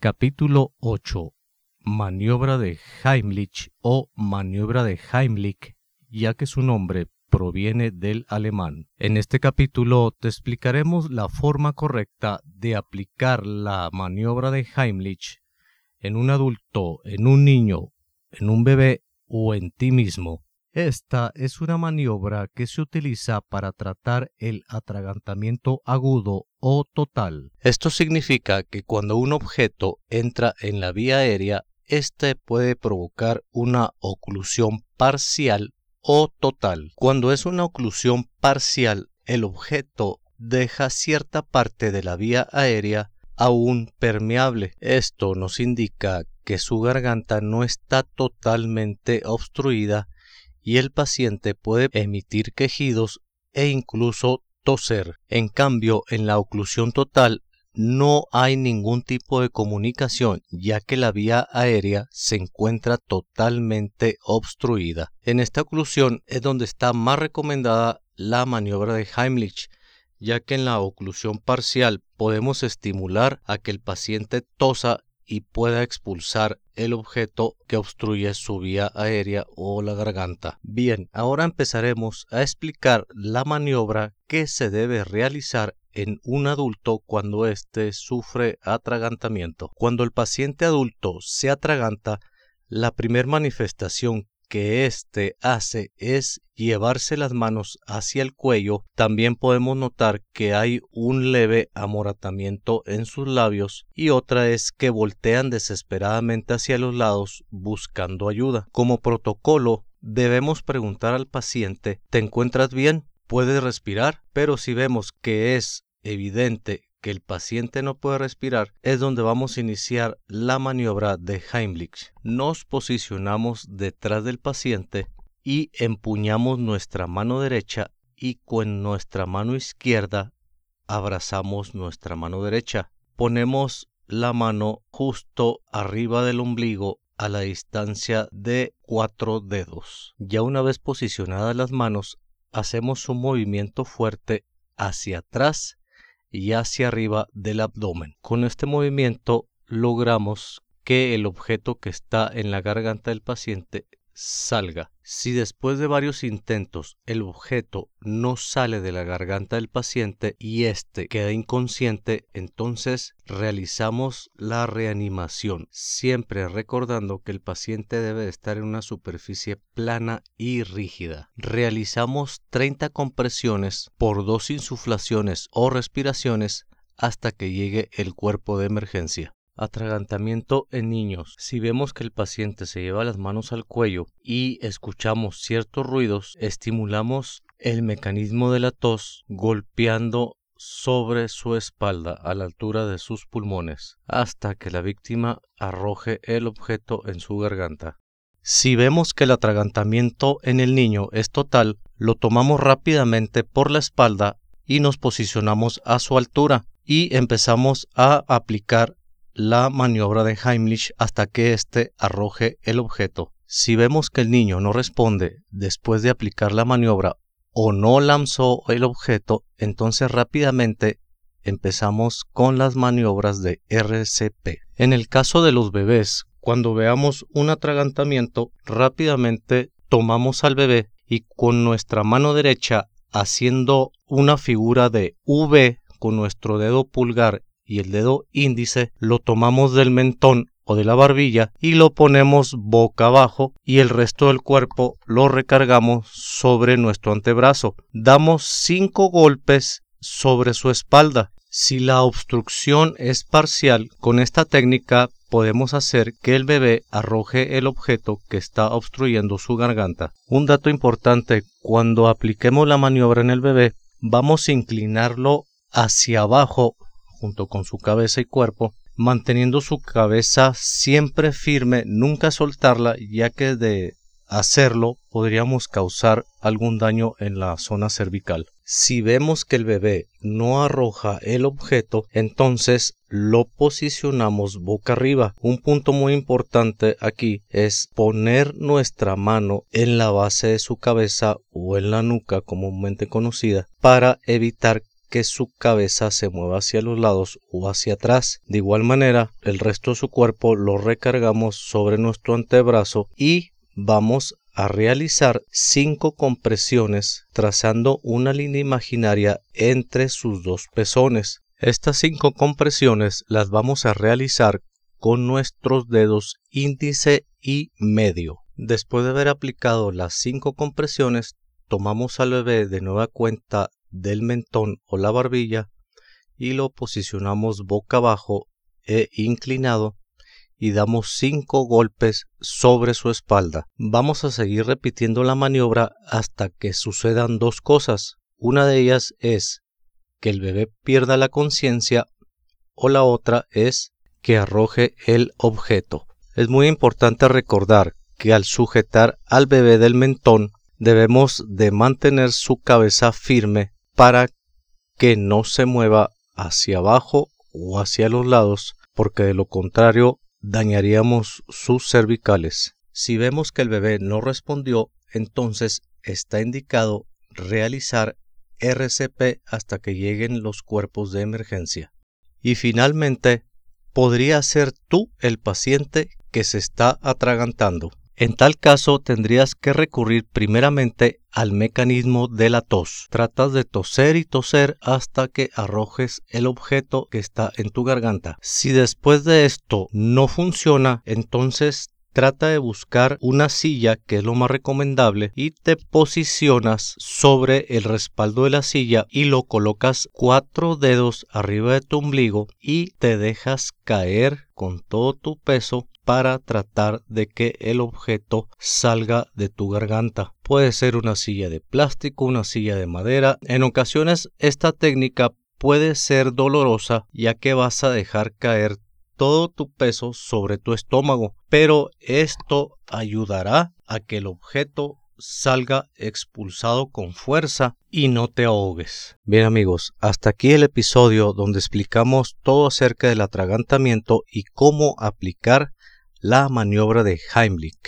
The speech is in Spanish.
Capítulo 8. Maniobra de Heimlich o maniobra de Heimlich, ya que su nombre proviene del alemán. En este capítulo te explicaremos la forma correcta de aplicar la maniobra de Heimlich en un adulto, en un niño, en un bebé o en ti mismo. Esta es una maniobra que se utiliza para tratar el atragantamiento agudo o total. Esto significa que cuando un objeto entra en la vía aérea, éste puede provocar una oclusión parcial o total. Cuando es una oclusión parcial, el objeto deja cierta parte de la vía aérea aún permeable. Esto nos indica que su garganta no está totalmente obstruida y el paciente puede emitir quejidos e incluso toser. En cambio, en la oclusión total no hay ningún tipo de comunicación ya que la vía aérea se encuentra totalmente obstruida. En esta oclusión es donde está más recomendada la maniobra de Heimlich, ya que en la oclusión parcial podemos estimular a que el paciente tosa y pueda expulsar el objeto que obstruye su vía aérea o la garganta. Bien, ahora empezaremos a explicar la maniobra que se debe realizar en un adulto cuando éste sufre atragantamiento. Cuando el paciente adulto se atraganta, la primera manifestación que éste hace es llevarse las manos hacia el cuello. También podemos notar que hay un leve amoratamiento en sus labios y otra es que voltean desesperadamente hacia los lados buscando ayuda. Como protocolo, debemos preguntar al paciente ¿Te encuentras bien? ¿Puedes respirar? Pero si vemos que es evidente que el paciente no puede respirar, es donde vamos a iniciar la maniobra de Heimlich. Nos posicionamos detrás del paciente y empuñamos nuestra mano derecha y con nuestra mano izquierda abrazamos nuestra mano derecha. Ponemos la mano justo arriba del ombligo a la distancia de cuatro dedos. Ya una vez posicionadas las manos, hacemos un movimiento fuerte hacia atrás y hacia arriba del abdomen. Con este movimiento logramos que el objeto que está en la garganta del paciente salga. Si después de varios intentos el objeto no sale de la garganta del paciente y éste queda inconsciente, entonces realizamos la reanimación, siempre recordando que el paciente debe estar en una superficie plana y rígida. Realizamos 30 compresiones por dos insuflaciones o respiraciones hasta que llegue el cuerpo de emergencia. Atragantamiento en niños. Si vemos que el paciente se lleva las manos al cuello y escuchamos ciertos ruidos, estimulamos el mecanismo de la tos golpeando sobre su espalda a la altura de sus pulmones hasta que la víctima arroje el objeto en su garganta. Si vemos que el atragantamiento en el niño es total, lo tomamos rápidamente por la espalda y nos posicionamos a su altura y empezamos a aplicar la maniobra de Heimlich hasta que éste arroje el objeto. Si vemos que el niño no responde después de aplicar la maniobra o no lanzó el objeto, entonces rápidamente empezamos con las maniobras de RCP. En el caso de los bebés, cuando veamos un atragantamiento, rápidamente tomamos al bebé y con nuestra mano derecha haciendo una figura de V con nuestro dedo pulgar y el dedo índice lo tomamos del mentón o de la barbilla y lo ponemos boca abajo y el resto del cuerpo lo recargamos sobre nuestro antebrazo. Damos cinco golpes sobre su espalda. Si la obstrucción es parcial, con esta técnica podemos hacer que el bebé arroje el objeto que está obstruyendo su garganta. Un dato importante, cuando apliquemos la maniobra en el bebé, vamos a inclinarlo hacia abajo junto con su cabeza y cuerpo, manteniendo su cabeza siempre firme, nunca soltarla, ya que de hacerlo podríamos causar algún daño en la zona cervical. Si vemos que el bebé no arroja el objeto, entonces lo posicionamos boca arriba. Un punto muy importante aquí es poner nuestra mano en la base de su cabeza o en la nuca comúnmente conocida para evitar que su cabeza se mueva hacia los lados o hacia atrás. De igual manera, el resto de su cuerpo lo recargamos sobre nuestro antebrazo y vamos a realizar cinco compresiones trazando una línea imaginaria entre sus dos pezones. Estas cinco compresiones las vamos a realizar con nuestros dedos índice y medio. Después de haber aplicado las cinco compresiones, tomamos al bebé de nueva cuenta del mentón o la barbilla y lo posicionamos boca abajo e inclinado y damos cinco golpes sobre su espalda. Vamos a seguir repitiendo la maniobra hasta que sucedan dos cosas. Una de ellas es que el bebé pierda la conciencia o la otra es que arroje el objeto. Es muy importante recordar que al sujetar al bebé del mentón debemos de mantener su cabeza firme para que no se mueva hacia abajo o hacia los lados porque de lo contrario dañaríamos sus cervicales. Si vemos que el bebé no respondió, entonces está indicado realizar RCP hasta que lleguen los cuerpos de emergencia. Y finalmente, podría ser tú el paciente que se está atragantando. En tal caso tendrías que recurrir primeramente al mecanismo de la tos. Tratas de toser y toser hasta que arrojes el objeto que está en tu garganta. Si después de esto no funciona, entonces trata de buscar una silla que es lo más recomendable y te posicionas sobre el respaldo de la silla y lo colocas cuatro dedos arriba de tu ombligo y te dejas caer con todo tu peso para tratar de que el objeto salga de tu garganta. Puede ser una silla de plástico, una silla de madera. En ocasiones esta técnica puede ser dolorosa ya que vas a dejar caer todo tu peso sobre tu estómago, pero esto ayudará a que el objeto salga expulsado con fuerza y no te ahogues. Bien amigos, hasta aquí el episodio donde explicamos todo acerca del atragantamiento y cómo aplicar la maniobra de Heimlich.